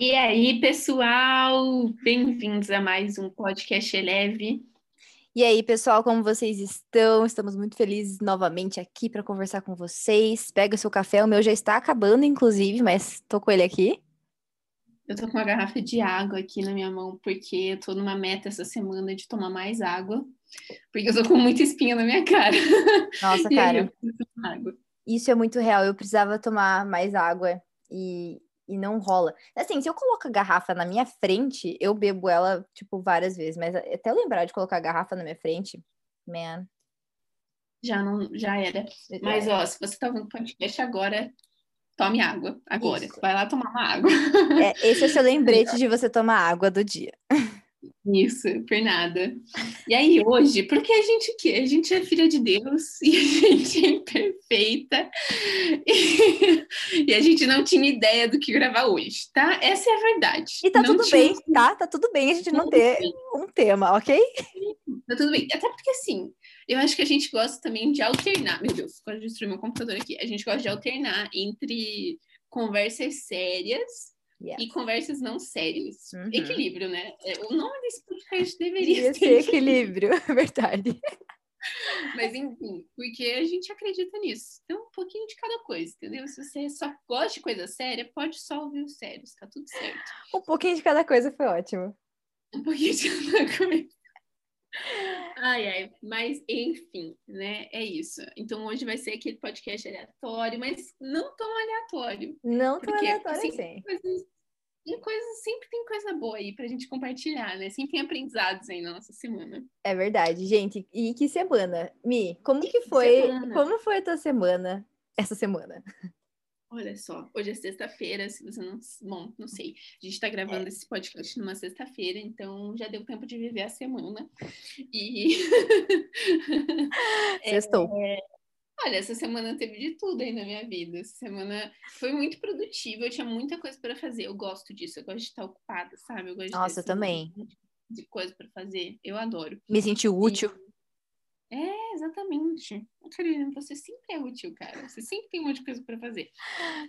E aí, pessoal, bem-vindos a mais um podcast leve. E aí, pessoal, como vocês estão? Estamos muito felizes novamente aqui para conversar com vocês. Pega o seu café, o meu já está acabando, inclusive, mas tô com ele aqui. Eu tô com uma garrafa de água aqui na minha mão, porque eu tô numa meta essa semana de tomar mais água, porque eu tô com muita espinha na minha cara. Nossa, cara. Isso é muito real. Eu precisava tomar mais água e e não rola. Assim, se eu coloco a garrafa na minha frente, eu bebo ela, tipo, várias vezes. Mas até lembrar de colocar a garrafa na minha frente, man. Já não, já era. Mas, ó, se você tá ouvindo podcast agora, tome água agora. Isso. Vai lá tomar uma água. É, esse é o seu lembrete de você tomar água do dia. Isso, por nada. E aí, hoje, porque a gente que a gente é filha de Deus e a gente é imperfeita e, e, a gente não tinha ideia do que gravar hoje, tá? Essa é a verdade. E tá não tudo tinha... bem, tá? Tá tudo bem a gente não ter um tema, ok? Tá tudo bem. Até porque assim, eu acho que a gente gosta também de alternar. Meu Deus, pode destruir meu computador aqui. A gente gosta de alternar entre conversas sérias e conversas não sérias. Uhum. Equilíbrio, né? É, o nome desse podcast deveria ser equilíbrio, é verdade. Mas enfim, porque a gente acredita nisso. Então, um pouquinho de cada coisa, entendeu? Se você só gosta de coisa séria, pode só ouvir os sérios, tá tudo certo. Um pouquinho de cada coisa foi ótimo. Um pouquinho de cada coisa. Ai, ai, mas enfim, né? É isso. Então hoje vai ser aquele podcast aleatório, mas não tão aleatório. Não tão aleatório assim. Tem coisas, tem coisas, sempre tem coisa boa aí pra gente compartilhar, né? Sempre tem aprendizados aí na nossa semana. É verdade, gente. E que semana? Mi, como que, que foi? Semana? Como foi a tua semana essa semana? Olha só, hoje é sexta-feira, se você não. Bom, não sei. A gente está gravando é. esse podcast numa sexta-feira, então já deu tempo de viver a semana. E. Sextou. É, olha, essa semana teve de tudo aí na minha vida. Essa semana foi muito produtiva, eu tinha muita coisa para fazer. Eu gosto disso, eu gosto de estar ocupada, sabe? Eu gosto Nossa, de também. De coisa para fazer. Eu adoro. Me senti útil. E... É, exatamente. Carolina, você sempre é útil, cara. Você sempre tem um monte de coisa para fazer.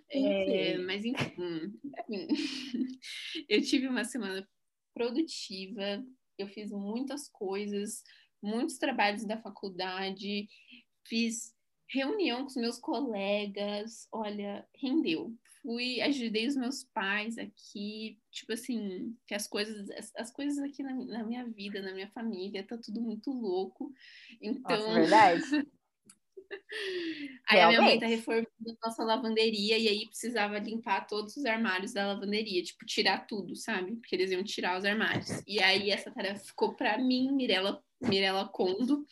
É, mas enfim, enfim. eu tive uma semana produtiva, eu fiz muitas coisas, muitos trabalhos da faculdade, fiz reunião com os meus colegas, olha, rendeu fui, ajudei os meus pais aqui, tipo assim, que as coisas, as, as coisas aqui na, na, minha vida, na minha família, tá tudo muito louco. Então. Nossa, verdade. aí Realmente. a minha mãe tá reformando a nossa lavanderia e aí precisava limpar todos os armários da lavanderia, tipo, tirar tudo, sabe? Porque eles iam tirar os armários. E aí essa tarefa ficou para mim, Mirella, Mirella Condo.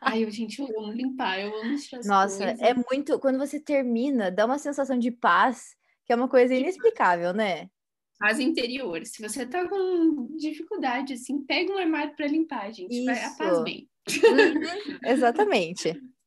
Ai, eu, gente, eu amo limpar, eu amo tirar Nossa, coisas. é muito. Quando você termina, dá uma sensação de paz, que é uma coisa inexplicável, né? Paz interior. Se você tá com dificuldade, assim, pega um armário para limpar, gente. Isso. Vai, a paz vem. Uhum, exatamente.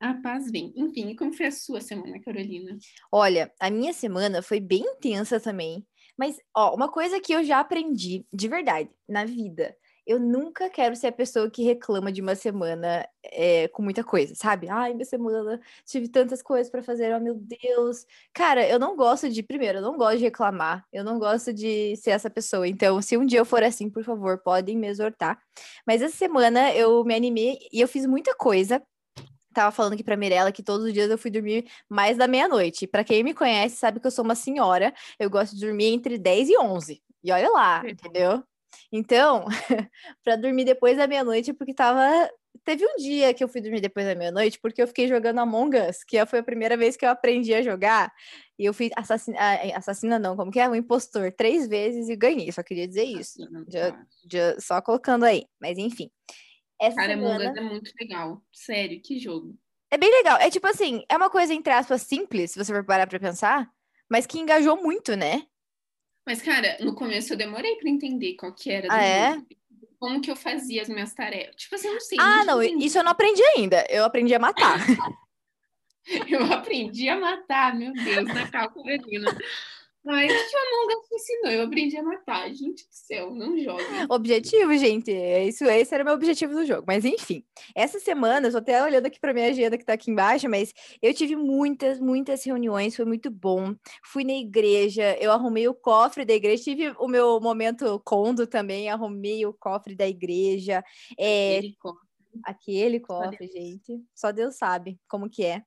A paz vem. Enfim, como foi a sua semana, Carolina? Olha, a minha semana foi bem intensa também. Mas, ó, uma coisa que eu já aprendi de verdade na vida eu nunca quero ser a pessoa que reclama de uma semana é, com muita coisa, sabe? Ai, minha semana tive tantas coisas para fazer, oh meu Deus. Cara, eu não gosto de, primeiro, eu não gosto de reclamar, eu não gosto de ser essa pessoa. Então, se um dia eu for assim, por favor, podem me exortar. Mas essa semana eu me animei e eu fiz muita coisa. Tava falando aqui pra Mirella que todos os dias eu fui dormir mais da meia-noite. Para quem me conhece, sabe que eu sou uma senhora. Eu gosto de dormir entre 10 e 11. E olha lá, entendeu? Então, para dormir depois da meia-noite, porque tava. Teve um dia que eu fui dormir depois da meia-noite, porque eu fiquei jogando Among Us, que foi a primeira vez que eu aprendi a jogar. E eu fui assassina, assassina não, como que é? Um impostor três vezes e ganhei. Só queria dizer isso. Já, já, só colocando aí. Mas enfim. Essa Cara, semana... Among Us é muito legal. Sério, que jogo. É bem legal. É tipo assim, é uma coisa, entre aspas, simples, se você for parar pra pensar, mas que engajou muito, né? Mas, cara, no começo eu demorei para entender qual que era. Ah, é? Como que eu fazia as minhas tarefas. Tipo assim, eu não sei. Ah, não, isso eu não aprendi ainda. Eu aprendi a matar. eu aprendi a matar, meu Deus, na calculina. Ai, o que o Among Us ensinou? Eu aprendi a matar. Gente do céu, não joga. Objetivo, gente. Isso, esse era o meu objetivo do jogo. Mas enfim, essa semana, eu tô até olhando aqui pra minha agenda que tá aqui embaixo, mas eu tive muitas, muitas reuniões, foi muito bom. Fui na igreja, eu arrumei o cofre da igreja, tive o meu momento condo também, arrumei o cofre da igreja. É, cofre, aquele cofre gente. Só Deus sabe como que é.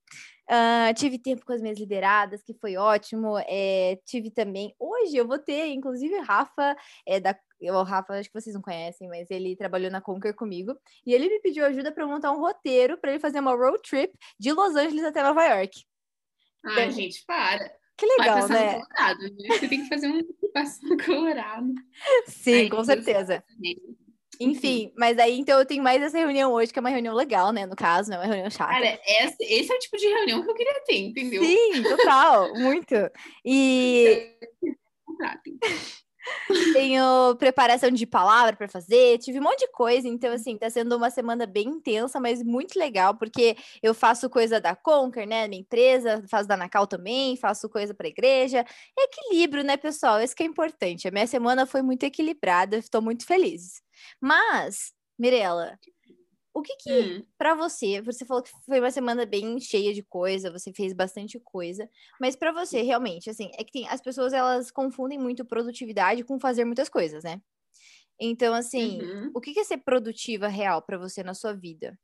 Uh, tive tempo com as minhas lideradas, que foi ótimo. É, tive também. Hoje eu vou ter, inclusive, Rafa, é, da, o Rafa, acho que vocês não conhecem, mas ele trabalhou na Conquer comigo. E ele me pediu ajuda para montar um roteiro para ele fazer uma road trip de Los Angeles até Nova York. Ai, então, gente, para. Que legal, né? Colorado, né? Você tem que fazer um passo colorado. Sim, Ai, com certeza. Enfim, mas aí então eu tenho mais essa reunião hoje, que é uma reunião legal, né? No caso, não é uma reunião chata. Cara, esse, esse é o tipo de reunião que eu queria ter, entendeu? Sim, total, muito. E. Tenho preparação de palavra para fazer, tive um monte de coisa, então assim, tá sendo uma semana bem intensa, mas muito legal, porque eu faço coisa da Conquer, né, minha empresa, faço da Nacal também, faço coisa para igreja. Equilíbrio, né, pessoal? Isso que é importante. A minha semana foi muito equilibrada, estou muito feliz. Mas, Mirella, o que que, hum. para você, você falou que foi uma semana bem cheia de coisa, você fez bastante coisa, mas para você, realmente, assim, é que tem, as pessoas, elas confundem muito produtividade com fazer muitas coisas, né? Então, assim, uhum. o que que é ser produtiva real para você na sua vida?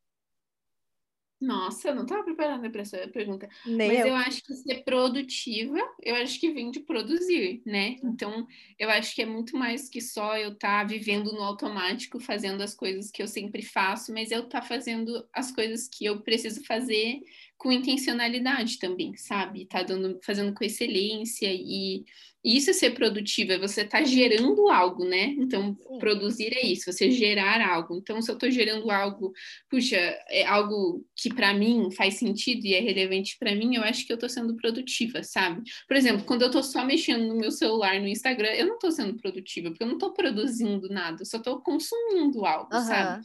Nossa, eu não estava preparada para essa pergunta. Nem Mas eu. eu acho que ser produtiva, eu acho que vem de produzir, né? Então, eu acho que é muito mais que só eu estar tá vivendo no automático, fazendo as coisas que eu sempre faço, mas eu estar tá fazendo as coisas que eu preciso fazer com intencionalidade também, sabe? Tá dando, fazendo com excelência e, e isso é ser produtiva, é você tá gerando algo, né? Então, Sim. produzir é isso, você gerar algo. Então, se eu tô gerando algo, puxa, é algo que para mim faz sentido e é relevante para mim, eu acho que eu tô sendo produtiva, sabe? Por exemplo, quando eu tô só mexendo no meu celular no Instagram, eu não tô sendo produtiva, porque eu não tô produzindo nada, eu só tô consumindo algo, uhum. sabe?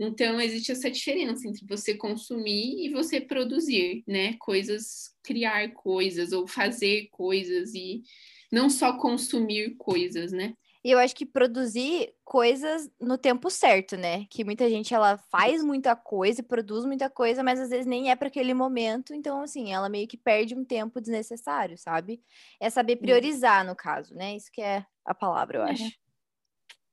Então, existe essa diferença entre você consumir e você produzir, né? Coisas, criar coisas ou fazer coisas e não só consumir coisas, né? E eu acho que produzir coisas no tempo certo, né? Que muita gente ela faz muita coisa, produz muita coisa, mas às vezes nem é para aquele momento, então assim, ela meio que perde um tempo desnecessário, sabe? É saber priorizar no caso, né? Isso que é a palavra, eu é. acho.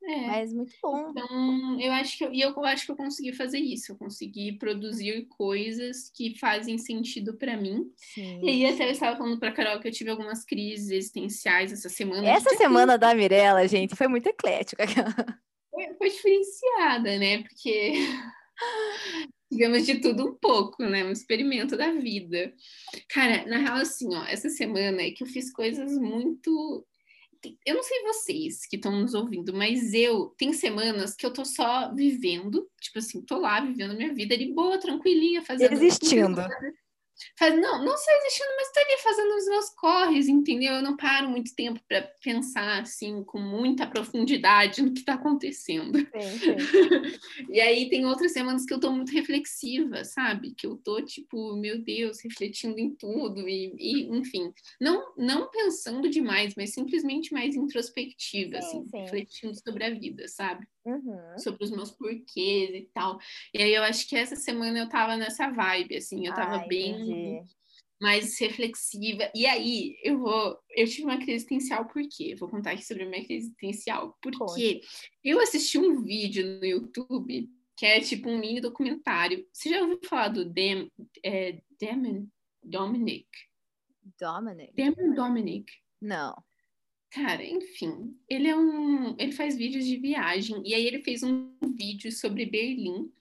É. Mas muito bom. Então, eu acho que eu, e eu acho que eu consegui fazer isso. Eu consegui produzir coisas que fazem sentido para mim. Sim. E aí até eu estava falando para Carol que eu tive algumas crises existenciais essa semana. Essa semana da Mirella, gente, foi muito eclética. Foi, foi diferenciada, né? Porque digamos de tudo um pouco, né? Um experimento da vida. Cara, na real, assim, ó, essa semana é que eu fiz coisas muito eu não sei vocês que estão nos ouvindo, mas eu tem semanas que eu tô só vivendo, tipo assim, tô lá vivendo minha vida de boa, tranquilinha, fazendo existindo. Faz, não, não só existindo, mas estou ali fazendo os meus corres, entendeu? Eu não paro muito tempo para pensar assim com muita profundidade no que está acontecendo. Sim, sim. e aí tem outras semanas que eu estou muito reflexiva, sabe? Que eu tô tipo, meu Deus, refletindo em tudo e, e enfim, não não pensando demais, mas simplesmente mais introspectiva, sim, assim, refletindo sobre a vida, sabe? Uhum. Sobre os meus porquês e tal. E aí eu acho que essa semana eu tava nessa vibe, assim, eu tava Ai, bem entendi. mais reflexiva. E aí eu vou. Eu tive uma crise existencial, por quê? Vou contar aqui sobre a minha crise existencial. Porque eu assisti um vídeo no YouTube que é tipo um mini documentário. Você já ouviu falar do Dem, é, Demon Dominic? Dominic? Demon Dominic. Não. Cara, enfim, ele é um, ele faz vídeos de viagem e aí ele fez um vídeo sobre Berlim.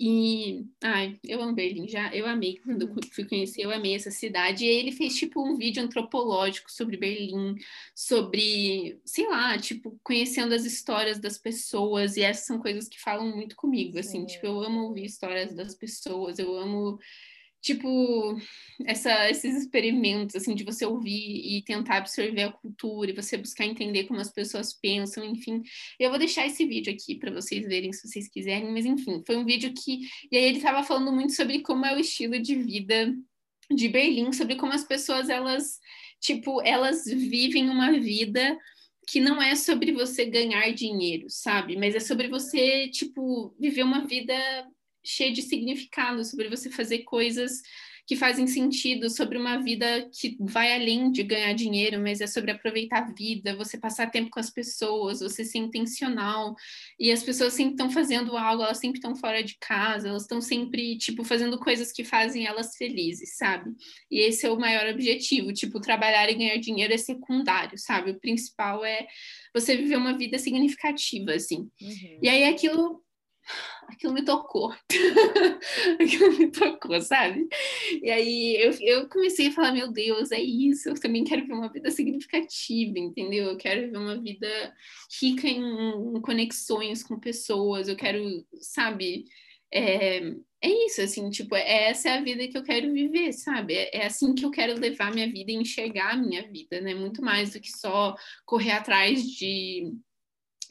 E, ai, eu amo Berlim, já, eu amei quando eu fui conhecer, eu amei essa cidade. E ele fez tipo um vídeo antropológico sobre Berlim, sobre, sei lá, tipo, conhecendo as histórias das pessoas, e essas são coisas que falam muito comigo, assim, tipo, eu amo ouvir histórias das pessoas, eu amo tipo, essa, esses experimentos, assim, de você ouvir e tentar absorver a cultura e você buscar entender como as pessoas pensam, enfim. Eu vou deixar esse vídeo aqui para vocês verem se vocês quiserem, mas enfim, foi um vídeo que. E aí ele estava falando muito sobre como é o estilo de vida de Berlim, sobre como as pessoas elas tipo, elas vivem uma vida que não é sobre você ganhar dinheiro, sabe? Mas é sobre você, tipo, viver uma vida cheia de significado, sobre você fazer coisas que fazem sentido, sobre uma vida que vai além de ganhar dinheiro, mas é sobre aproveitar a vida, você passar tempo com as pessoas, você ser intencional. E as pessoas sempre estão fazendo algo, elas sempre estão fora de casa, elas estão sempre, tipo, fazendo coisas que fazem elas felizes, sabe? E esse é o maior objetivo, tipo, trabalhar e ganhar dinheiro é secundário, sabe? O principal é você viver uma vida significativa, assim. Uhum. E aí aquilo aquilo me tocou. aquilo me tocou, sabe? E aí eu, eu comecei a falar, meu Deus, é isso, eu também quero ver uma vida significativa, entendeu? Eu quero ver uma vida rica em, em conexões com pessoas, eu quero, sabe? É, é isso, assim, tipo, é, essa é a vida que eu quero viver, sabe? É, é assim que eu quero levar minha vida e enxergar a minha vida, né? Muito mais do que só correr atrás de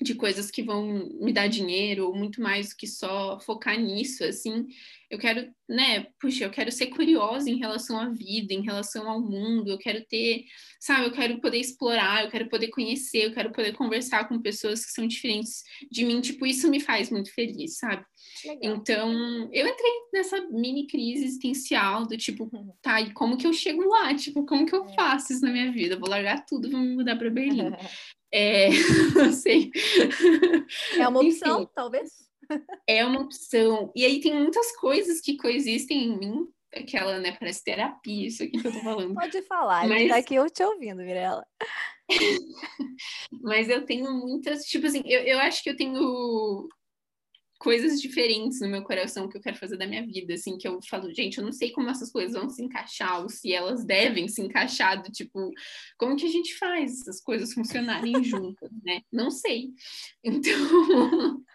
de coisas que vão me dar dinheiro, ou muito mais do que só focar nisso, assim. Eu quero, né, puxa, eu quero ser curiosa em relação à vida, em relação ao mundo, eu quero ter, sabe, eu quero poder explorar, eu quero poder conhecer, eu quero poder conversar com pessoas que são diferentes de mim, tipo, isso me faz muito feliz, sabe? Legal. Então, eu entrei nessa mini crise existencial do tipo, tá, e como que eu chego lá? Tipo, como que eu é. faço isso na minha vida? vou largar tudo, vou me mudar para Berlim. É, não sei. É uma opção, Enfim, talvez. É uma opção. E aí tem muitas coisas que coexistem em mim. Aquela, né, parece terapia, isso aqui que eu tô falando. Pode falar, Mas... tá aqui eu te ouvindo, Mirella. Mas eu tenho muitas, tipo assim, eu, eu acho que eu tenho coisas diferentes no meu coração que eu quero fazer da minha vida, assim, que eu falo, gente, eu não sei como essas coisas vão se encaixar, ou se elas devem se encaixar, do tipo, como que a gente faz essas coisas funcionarem juntas, né? Não sei. Então,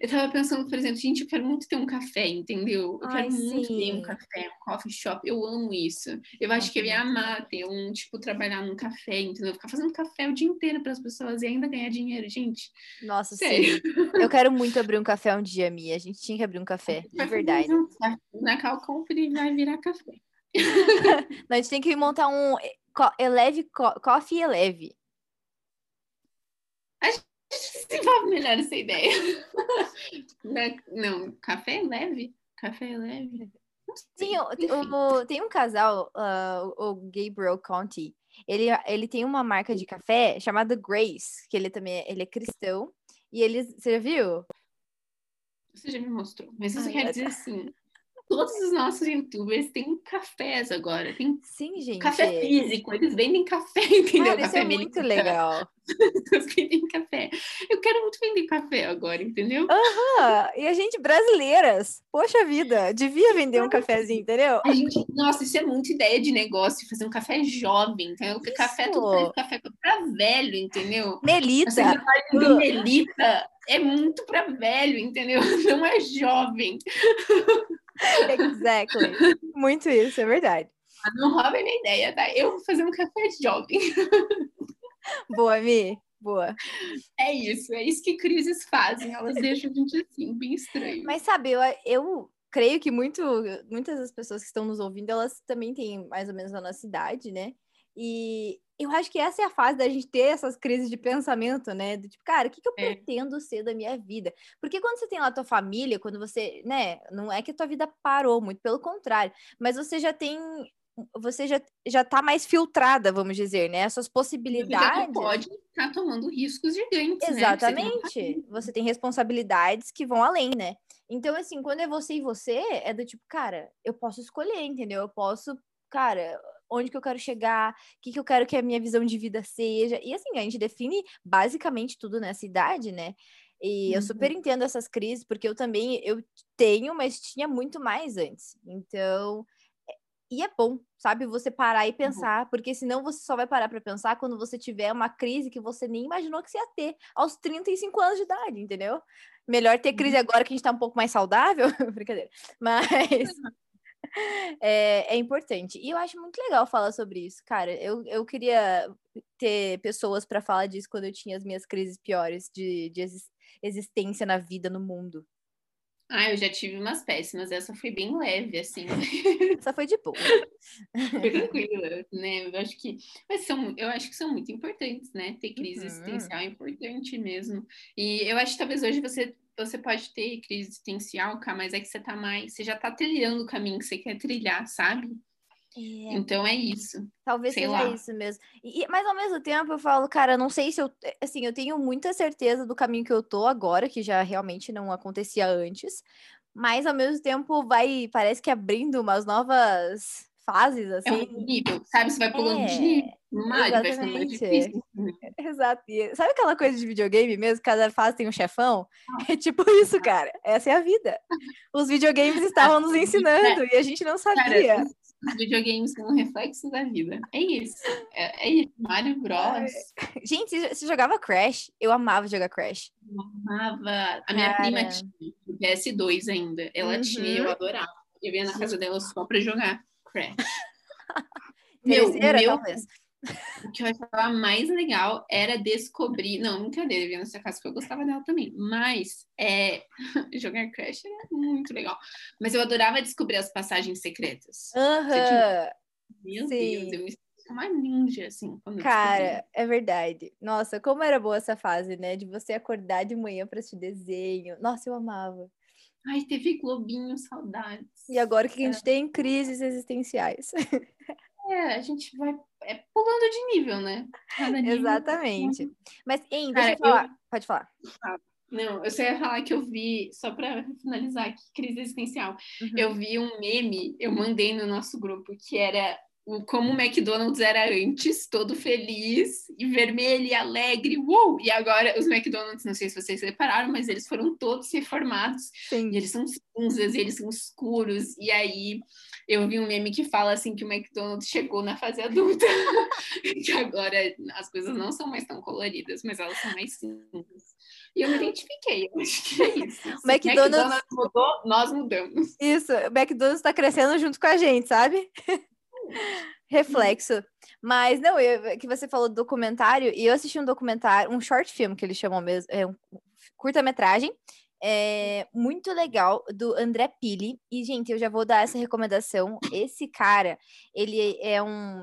eu tava pensando, por exemplo, gente, eu quero muito ter um café, entendeu? Eu Ai, quero sim. muito ter um café, um coffee shop, eu amo isso. Eu acho que eu ia amar ter um, tipo, trabalhar num café, entendeu? Ficar fazendo café o dia inteiro para as pessoas e ainda ganhar dinheiro, gente. Nossa, Sério. sim. Eu quero muito abrir um café um dia, Mia. A gente tinha que abrir um café, de verdade. Na Cal Company vai virar café. a gente tem que montar um Eleve Coffee Eleve. A gente desenvolve melhor essa ideia. Não, café leve? Café leve? Tem, o, tem um casal, uh, o Gabriel Conti, ele, ele tem uma marca de café chamada Grace, que ele também ele é cristão. E eles, você já viu? Você já me mostrou. Mas isso Ai, quer dizer assim, todos os nossos youtubers têm cafés agora. Tem Sim, gente. Café físico, eles vendem café, entendeu? Cara, café isso é muito legal. Eles vendem café. Eu quero muito vender café agora, entendeu? Aham, e a gente brasileiras, poxa vida, devia vender um cafezinho, entendeu? A gente, nossa, isso é muita ideia de negócio, fazer um café jovem, entendeu? Porque café é tudo café pra velho, entendeu? Melita. Uh. Melita é muito para velho, entendeu? Não é jovem. Exactly. Muito isso, é verdade. Não rouba minha ideia, tá? Eu vou fazer um café jovem. Boa, Mi. Boa. É isso, é isso que crises fazem. Elas deixam a gente assim, bem estranho. Mas sabe, eu, eu creio que muito, muitas das pessoas que estão nos ouvindo, elas também têm mais ou menos a nossa idade, né? E eu acho que essa é a fase da gente ter essas crises de pensamento, né? Do tipo, cara, o que, que eu é. pretendo ser da minha vida? Porque quando você tem lá a tua família, quando você, né, não é que a tua vida parou, muito pelo contrário, mas você já tem você já, já tá mais filtrada, vamos dizer, né? Essas possibilidades. Você pode estar tá tomando riscos gigantes? Exatamente. Né? Você, você tem responsabilidades que vão além, né? Então, assim, quando é você e você, é do tipo, cara, eu posso escolher, entendeu? Eu posso, cara, onde que eu quero chegar, o que, que eu quero que a minha visão de vida seja. E assim, a gente define basicamente tudo nessa idade, né? E uhum. eu super uhum. entendo essas crises, porque eu também eu tenho, mas tinha muito mais antes. Então, e é bom, sabe, você parar e uhum. pensar, uhum. porque senão você só vai parar para pensar quando você tiver uma crise que você nem imaginou que você ia ter aos 35 anos de idade, entendeu? Melhor ter crise uhum. agora que a gente tá um pouco mais saudável, brincadeira. Mas é, é, importante. E eu acho muito legal falar sobre isso, cara. Eu, eu queria ter pessoas para falar disso quando eu tinha as minhas crises piores de, de existência na vida, no mundo. Ah, eu já tive umas péssimas, essa foi bem leve, assim. Essa foi de boa. foi tranquila, né? Eu acho que, mas são, eu acho que são muito importantes, né? Ter crise uhum. existencial é importante mesmo. E eu acho que talvez hoje você você pode ter crise existencial, cara, mas é que você tá mais, você já tá trilhando o caminho que você quer trilhar, sabe? É. Então é isso. Talvez sei seja lá. isso mesmo. E, mas ao mesmo tempo eu falo, cara, não sei se eu. Assim, eu tenho muita certeza do caminho que eu tô agora, que já realmente não acontecia antes. Mas ao mesmo tempo vai, parece que abrindo umas novas fases, assim. É um assim. nível, sabe? Você vai pulando é, de nível. Ficando mais difícil. Exato. E sabe aquela coisa de videogame mesmo? Cada fase tem um chefão? Ah. É tipo isso, cara. Essa é a vida. Os videogames estavam nos ensinando e a gente não sabia. Cara, os videogames são um reflexo da vida. É isso. É, é isso. Mario Bros. Gente, você jogava Crash? Eu amava jogar Crash. Eu amava. A minha Cara. prima tinha PS2 ainda. Ela uhum. tinha, eu adorava. Eu ia na casa dela só pra jogar Crash. meu, meu, talvez. O que eu achava mais legal era descobrir. Não, brincadeira, eu via nessa casa porque eu gostava dela também. Mas é... jogar Crash era muito legal. Mas eu adorava descobrir as passagens secretas. Uhum. Meu Sim. Deus, eu me uma ninja, assim. Cara, é verdade. Nossa, como era boa essa fase, né? De você acordar de manhã para assistir desenho. Nossa, eu amava. Ai, teve Globinho, saudades. E agora que a gente é. tem crises existenciais. É, a gente vai é, pulando de nível, né? Nível... Exatamente. Mas, hein, deixa Cara, eu falar. Eu... Pode falar. Não, eu só ia falar que eu vi, só para finalizar aqui, crise existencial. Uhum. Eu vi um meme, eu mandei no nosso grupo, que era como o McDonald's era antes, todo feliz e vermelho e alegre, uou! E agora os McDonald's, não sei se vocês repararam, mas eles foram todos reformados. Sim. E eles são cinzas, eles são escuros. E aí eu vi um meme que fala assim que o McDonald's chegou na fase adulta, que agora as coisas não são mais tão coloridas, mas elas são mais cinzas. E eu me identifiquei, eu acho que é isso. O McDonald's... McDonald's mudou, nós mudamos. Isso, o McDonald's está crescendo junto com a gente, sabe? Reflexo. Mas não, eu, que você falou do documentário, e eu assisti um documentário, um short film que eles chamam mesmo, é um curta-metragem, é muito legal do André Pili. E, gente, eu já vou dar essa recomendação. Esse cara, ele é um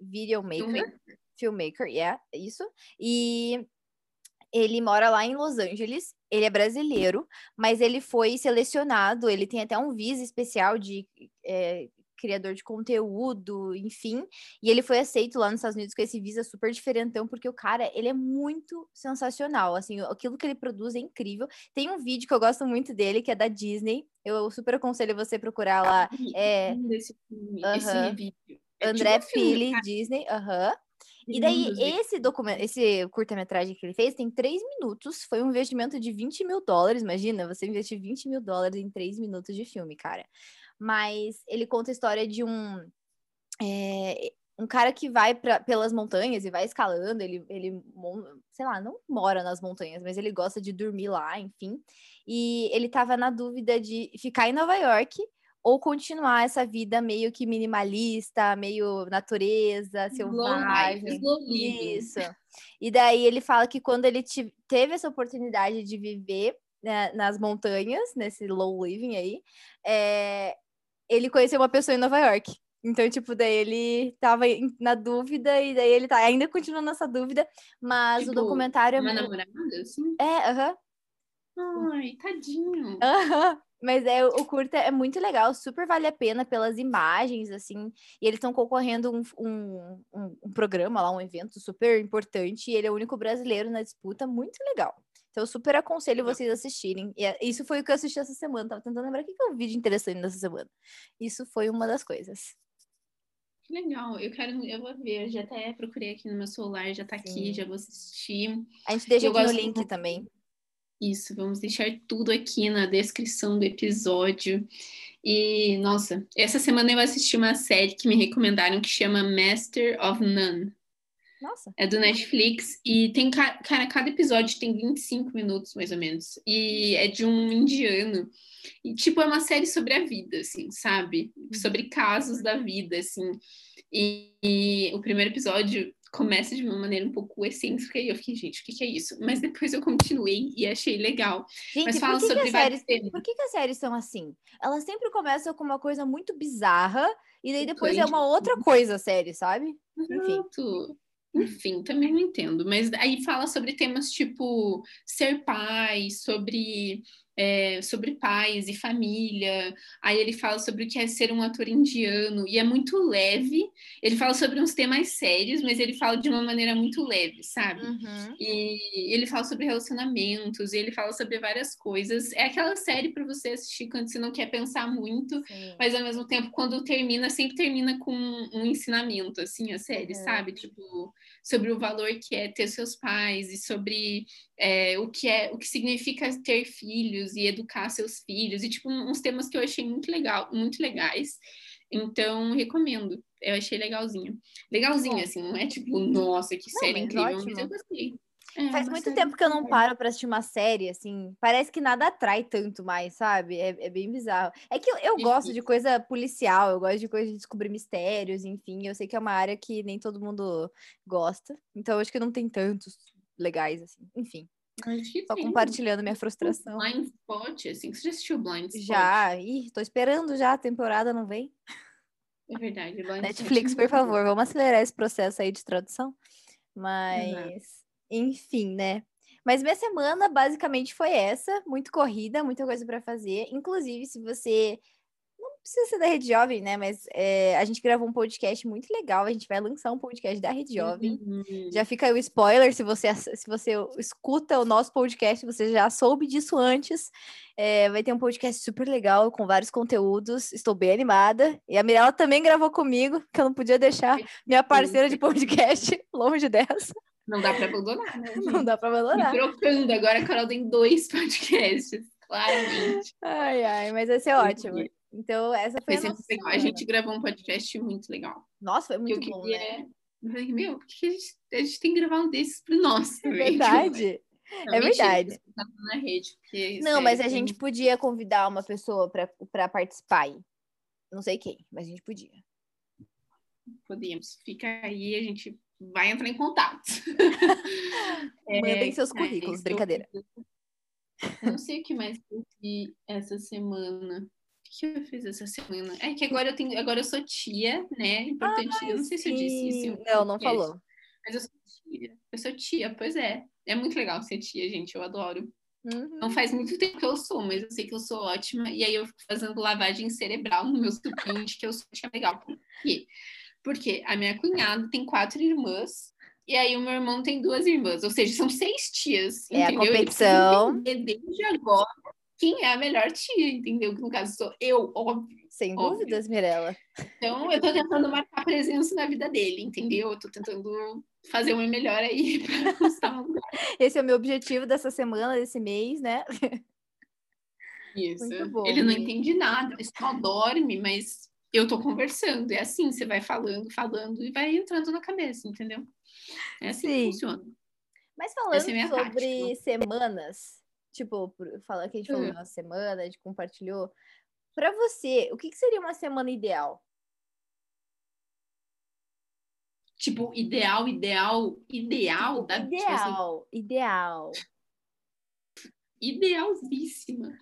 videomaker, filmmaker, filmmaker yeah, isso. E ele mora lá em Los Angeles. Ele é brasileiro, mas ele foi selecionado. Ele tem até um visa especial de é, criador de conteúdo, enfim. E ele foi aceito lá nos Estados Unidos com esse visa super diferentão, porque o cara, ele é muito sensacional, assim, aquilo que ele produz é incrível. Tem um vídeo que eu gosto muito dele, que é da Disney, eu super aconselho você procurar lá. é... Esse, filme, uh -huh. esse vídeo. É André tipo Pili, Disney, aham. Uh -huh. E daí, esse documento, esse curta-metragem que ele fez tem três minutos. Foi um investimento de 20 mil dólares. Imagina, você investir 20 mil dólares em três minutos de filme, cara mas ele conta a história de um. É, um cara que vai pra, pelas montanhas e vai escalando, ele, ele, sei lá, não mora nas montanhas, mas ele gosta de dormir lá, enfim. E ele tava na dúvida de ficar em Nova York ou continuar essa vida meio que minimalista, meio natureza, selvagem. Isso. E daí ele fala que quando ele teve essa oportunidade de viver né, nas montanhas, nesse low living aí, é, ele conheceu uma pessoa em Nova York. Então, tipo, daí ele tava na dúvida e daí ele tá ainda continua nessa dúvida, mas tipo, o documentário é uma namorada, assim? É, aham. Uh -huh. Ai, tadinho. Aham. Uh -huh. Mas é, o curta é muito legal, super vale a pena pelas imagens, assim. E eles estão concorrendo um, um, um, um, programa lá, um evento super importante. E ele é o único brasileiro na disputa, muito legal. Então, eu super aconselho vocês assistirem. E é, isso foi o que eu assisti essa semana. Tava tentando lembrar o que, que eu vi de interessante nessa semana. Isso foi uma das coisas. Que legal, eu quero, eu vou ver, eu já até procurei aqui no meu celular, já tá Sim. aqui, já vou assistir. A gente deixa eu aqui no link também. Isso, vamos deixar tudo aqui na descrição do episódio. E, nossa, essa semana eu assisti uma série que me recomendaram que chama Master of None. Nossa. É do Netflix e tem, cara, cada episódio tem 25 minutos, mais ou menos. E é de um indiano. E, tipo, é uma série sobre a vida, assim, sabe? Uhum. Sobre casos da vida, assim. E, e o primeiro episódio começa de uma maneira um pouco excêntrica e eu fiquei, gente, o que, que é isso? Mas depois eu continuei e achei legal. Gente, Mas fala sobre vários séries, Por que, que as séries são assim? Elas sempre começam com uma coisa muito bizarra e daí depois é uma outra coisa a série, sabe? Enfim. Enfim, também não entendo. Mas aí fala sobre temas tipo ser pai, sobre é, sobre pais e família. Aí ele fala sobre o que é ser um ator indiano, e é muito leve. Ele fala sobre uns temas sérios, mas ele fala de uma maneira muito leve, sabe? Uhum. E ele fala sobre relacionamentos, e ele fala sobre várias coisas. É aquela série para você assistir quando você não quer pensar muito, Sim. mas ao mesmo tempo, quando termina, sempre termina com um ensinamento, assim, a série, uhum. sabe? Tipo, sobre o valor que é ter seus pais e sobre é, o que é o que significa ter filhos e educar seus filhos e tipo uns temas que eu achei muito legal muito legais. Então recomendo. Eu achei legalzinho. Legalzinho assim não é tipo nossa que série não, incrível ótimo. mas eu gostei é, Faz muito tempo que eu não paro para assistir uma série, assim. Parece que nada atrai tanto mais, sabe? É, é bem bizarro. É que eu, eu gosto de coisa policial, eu gosto de coisa de descobrir mistérios, enfim. Eu sei que é uma área que nem todo mundo gosta. Então, acho que não tem tantos legais, assim. Enfim. Só compartilhando minha frustração. Blind Spot, assim, você já assistiu Blind Spot? Já, ih, tô esperando já, a temporada não vem. É verdade. Blind Netflix, Spot. por favor, vamos acelerar esse processo aí de tradução. Mas, uhum. Enfim, né? Mas minha semana basicamente foi essa, muito corrida, muita coisa para fazer. Inclusive, se você precisa ser da Rede Jovem, né? Mas é, a gente gravou um podcast muito legal. A gente vai lançar um podcast da Rede Jovem. Uhum. Já fica aí o spoiler. Se você, se você escuta o nosso podcast, você já soube disso antes. É, vai ter um podcast super legal com vários conteúdos. Estou bem animada. E a Mirella também gravou comigo, que eu não podia deixar minha parceira de podcast longe dessa. Não dá para abandonar, né? Não dá para abandonar. Me trocando. Agora a Carol tem dois podcasts. Claramente. Ai, ai, mas vai ser ótimo. Então, essa foi, foi a nossa A gente gravou um podcast muito legal. Nossa, foi muito bom, queria... né? Eu falei, meu, por que a gente, a gente tem que gravar um desses pro nosso? É verdade. Não, é verdade. Na rede, não, mas a gente podia convidar uma pessoa para participar aí. Não sei quem, mas a gente podia. Podíamos. Fica aí, a gente vai entrar em contato. Mandem é, seus currículos, é, brincadeira. Eu, eu não sei o que mais eu vi essa semana que eu fiz essa semana? É que agora eu tenho, agora eu sou tia, né? Importante, ah, eu não sei se eu disse isso. Não, não falou. Mas eu sou tia. Eu sou tia, pois é. É muito legal ser tia, gente, eu adoro. Uhum. Não faz muito tempo que eu sou, mas eu sei que eu sou ótima. E aí eu fico fazendo lavagem cerebral no meu supinte, que eu sou tia legal. Por quê? Porque a minha cunhada tem quatro irmãs e aí o meu irmão tem duas irmãs, ou seja, são seis tias. É entendeu? a competição. Desde agora quem é a melhor tia, entendeu? Que no caso sou eu, óbvio. Sem óbvio. dúvidas, Mirella. Então, eu tô tentando marcar presença na vida dele, entendeu? Eu tô tentando fazer uma melhor aí. Esse é o meu objetivo dessa semana, desse mês, né? Isso. Bom, ele não entende nada, ele só dorme, mas eu tô conversando. É assim, você vai falando, falando e vai entrando na cabeça, entendeu? É assim Sim. que funciona. Mas é falando é sobre semanas, tipo, falando que a gente falou uhum. uma semana, a gente compartilhou. Para você, o que, que seria uma semana ideal? Tipo, ideal, ideal, ideal tipo, da Ideal, tipo assim, ideal. Idealíssima.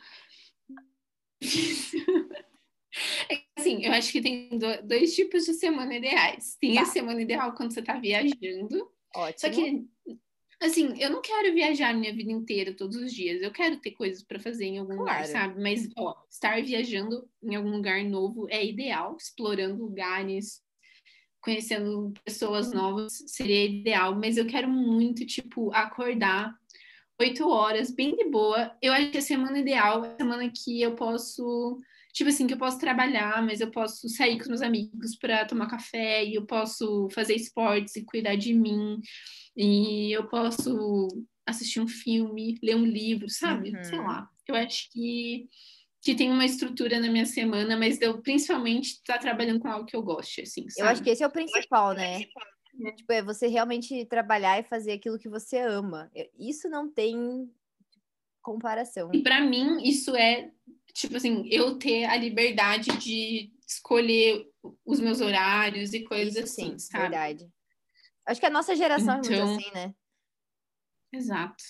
É assim, eu acho que tem dois tipos de semana ideais. Tem tá. a semana ideal quando você tá viajando. Ótimo. Só que Assim, eu não quero viajar a minha vida inteira, todos os dias. Eu quero ter coisas para fazer em algum claro. lugar, sabe? Mas, ó, estar viajando em algum lugar novo é ideal. Explorando lugares, conhecendo pessoas novas seria ideal. Mas eu quero muito, tipo, acordar oito horas, bem de boa. Eu acho que a semana ideal é a semana que eu posso tipo assim, que eu posso trabalhar, mas eu posso sair com os meus amigos para tomar café, e eu posso fazer esportes e cuidar de mim. E eu posso assistir um filme, ler um livro, sabe? Uhum. Sei lá. Eu acho que, que tem uma estrutura na minha semana, mas eu principalmente estar tá trabalhando com algo que eu gosto, assim. Sabe? Eu acho que esse é o principal, né? É. Tipo, é você realmente trabalhar e fazer aquilo que você ama. Isso não tem comparação. E para mim, isso é, tipo assim, eu ter a liberdade de escolher os meus horários e coisas isso, assim, sim, sabe? Verdade. Acho que a nossa geração então... é muito então assim, né? Exato.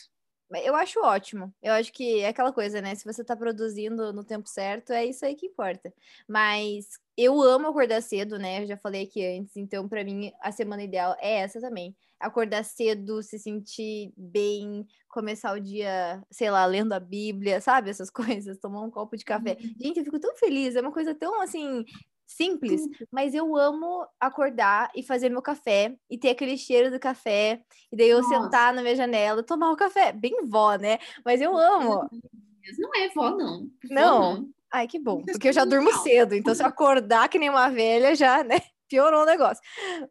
Eu acho ótimo. Eu acho que é aquela coisa, né? Se você tá produzindo no tempo certo, é isso aí que importa. Mas eu amo acordar cedo, né? Eu já falei aqui antes, então para mim a semana ideal é essa também. Acordar cedo, se sentir bem, começar o dia, sei lá, lendo a Bíblia, sabe? Essas coisas, tomar um copo de café. Uhum. Gente, eu fico tão feliz, é uma coisa tão assim simples, mas eu amo acordar e fazer meu café e ter aquele cheiro do café, e daí eu Nossa. sentar na minha janela, tomar o um café, bem vó, né? Mas eu amo. Não é vó, não. Não. não. Ai, que bom, porque eu já durmo cedo, então se eu acordar que nem uma velha, já, né? Piorou o negócio.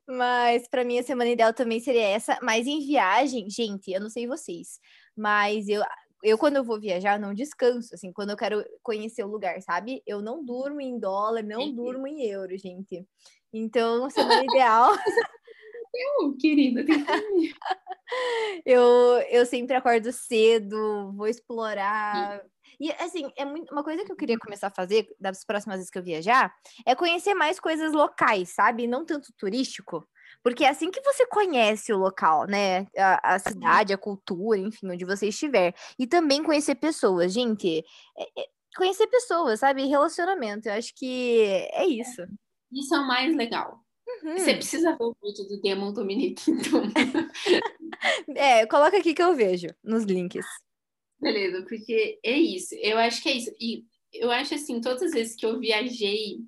Mas para mim a semana ideal também seria essa, mas em viagem, gente, eu não sei vocês, mas eu eu, quando eu vou viajar, não descanso, assim, quando eu quero conhecer o lugar, sabe? Eu não durmo em dólar, não durmo em euro, gente. Então, semana ideal. Eu, querida, tem eu, eu sempre acordo cedo, vou explorar. E, assim, é muito, uma coisa que eu queria começar a fazer das próximas vezes que eu viajar é conhecer mais coisas locais, sabe? Não tanto turístico. Porque é assim que você conhece o local, né? A, a cidade, a cultura, enfim, onde você estiver. E também conhecer pessoas. Gente, é, é, conhecer pessoas, sabe? Relacionamento. Eu acho que é isso. Isso é o mais legal. Uhum. Você precisa ver o vídeo do Demon Dominique, então. é, coloca aqui que eu vejo nos links. Beleza, porque é isso. Eu acho que é isso. E eu acho assim, todas as vezes que eu viajei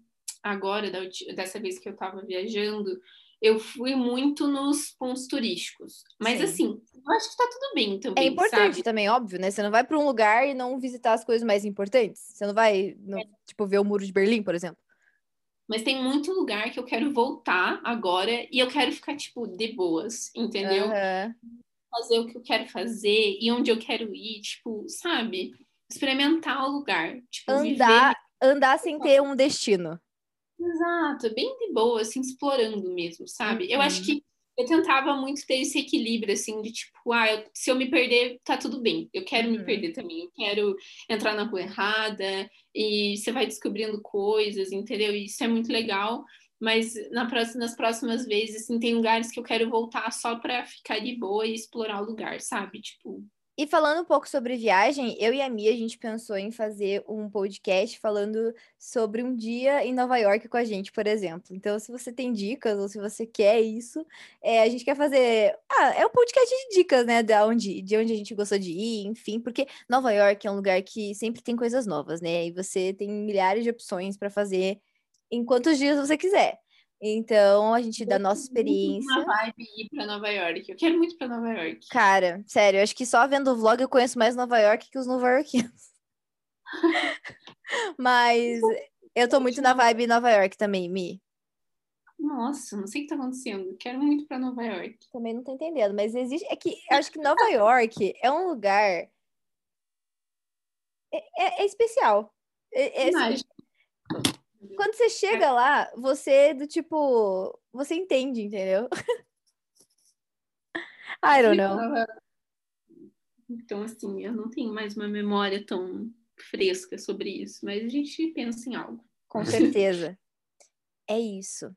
agora, dessa vez que eu tava viajando, eu fui muito nos pontos turísticos. Mas Sim. assim, eu acho que tá tudo bem também. É importante sabe? também, óbvio, né? Você não vai para um lugar e não visitar as coisas mais importantes. Você não vai, no, é. tipo, ver o muro de Berlim, por exemplo. Mas tem muito lugar que eu quero voltar agora e eu quero ficar, tipo, de boas, entendeu? Uhum. Fazer o que eu quero fazer e onde eu quero ir, tipo, sabe? Experimentar o lugar. Tipo, andar, viver... andar sem ter um destino. Exato, bem de boa, assim, explorando mesmo, sabe? Uhum. Eu acho uhum. que eu tentava muito ter esse equilíbrio, assim, de tipo, ah, eu, se eu me perder, tá tudo bem. Eu quero uhum. me perder também. Eu quero entrar na rua errada e você vai descobrindo coisas, entendeu? E isso é muito legal. Mas na próxima, nas próximas vezes, assim, tem lugares que eu quero voltar só para ficar de boa e explorar o lugar, sabe? Tipo, e falando um pouco sobre viagem, eu e a Mia, a gente pensou em fazer um podcast falando sobre um dia em Nova York com a gente, por exemplo. Então, se você tem dicas ou se você quer isso, é, a gente quer fazer. Ah, é um podcast de dicas, né? De onde, de onde a gente gostou de ir, enfim, porque Nova York é um lugar que sempre tem coisas novas, né? E você tem milhares de opções para fazer em quantos dias você quiser. Então, a gente dá nossa experiência. Uma vibe ir para Nova York. Eu quero muito para Nova York. Cara, sério, acho que só vendo o vlog eu conheço mais Nova York que os nova-iorquinos. Mas eu tô muito na vibe Nova York também, Mi. Nossa, não sei o que tá acontecendo. Quero muito para Nova York. Também não tô entendendo, mas existe. É que acho que Nova York é um lugar. É, é, é especial. É, é, quando você chega lá, você do tipo, você entende, entendeu? I don't know. Então, assim, eu não tenho mais uma memória tão fresca sobre isso, mas a gente pensa em algo. Com certeza. é isso.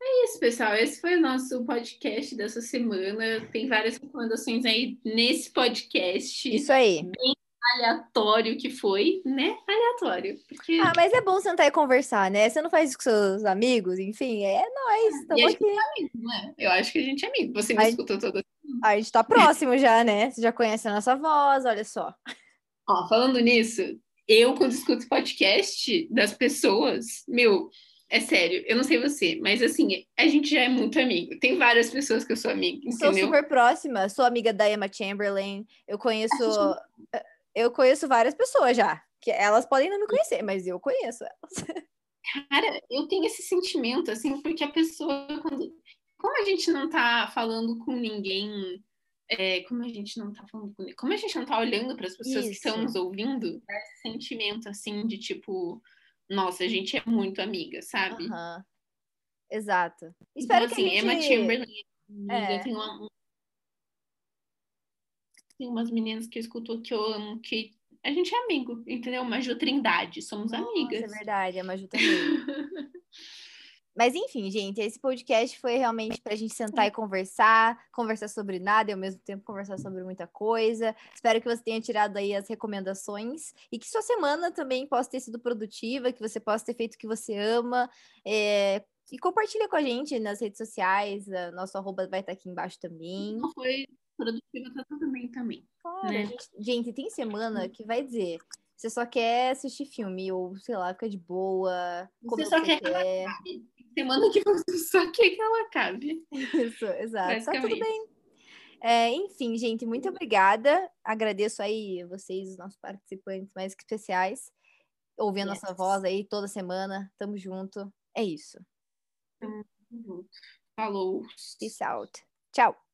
É isso, pessoal. Esse foi o nosso podcast dessa semana. Tem várias recomendações aí nesse podcast. Isso aí. Bem aleatório que foi, né? Aleatório. Porque... Ah, mas é bom sentar e conversar, né? Você não faz isso com seus amigos, enfim, é nós. E a gente aqui. é amigo, né? Eu acho que a gente é amigo. Você me a escuta toda A gente tá próximo já, né? Você já conhece a nossa voz, olha só. Ó, falando nisso, eu, quando escuto podcast das pessoas, meu, é sério, eu não sei você, mas assim, a gente já é muito amigo. Tem várias pessoas que eu sou amiga, entendeu? Sou super próxima, sou amiga da Emma Chamberlain, eu conheço eu conheço várias pessoas já. Que elas podem não me conhecer, mas eu conheço elas. Cara, eu tenho esse sentimento, assim, porque a pessoa, quando. Como a gente não tá falando com ninguém. É, como a gente não tá falando com Como a gente não tá olhando para as pessoas Isso. que estão nos ouvindo, dá esse sentimento, assim, de tipo. Nossa, a gente é muito amiga, sabe? Uhum. Exato. Então, Espero então, que assim, gente... Emma Chamberlain, é. tem uma, tem umas meninas que eu escuto que eu amo, que a gente é amigo, entendeu? Maju Trindade, somos Nossa, amigas. É verdade, a Maju também. Mas enfim, gente, esse podcast foi realmente para a gente sentar e conversar, conversar sobre nada e ao mesmo tempo conversar sobre muita coisa. Espero que você tenha tirado aí as recomendações e que sua semana também possa ter sido produtiva, que você possa ter feito o que você ama. É... E compartilha com a gente nas redes sociais, nosso arroba vai estar aqui embaixo também. Não foi produtiva, tá tudo bem também. Claro, né? gente, gente, tem semana que vai dizer você só quer assistir filme, ou sei lá, fica de boa. Você só quer, quer semana que você só quer que ela acabe. Isso, exato. Tá tudo bem. É, enfim, gente, muito obrigada. Agradeço aí vocês, os nossos participantes mais especiais, ouvindo yes. nossa voz aí toda semana. Tamo junto. É isso. Tamo junto. Falou. Peace out. Tchau.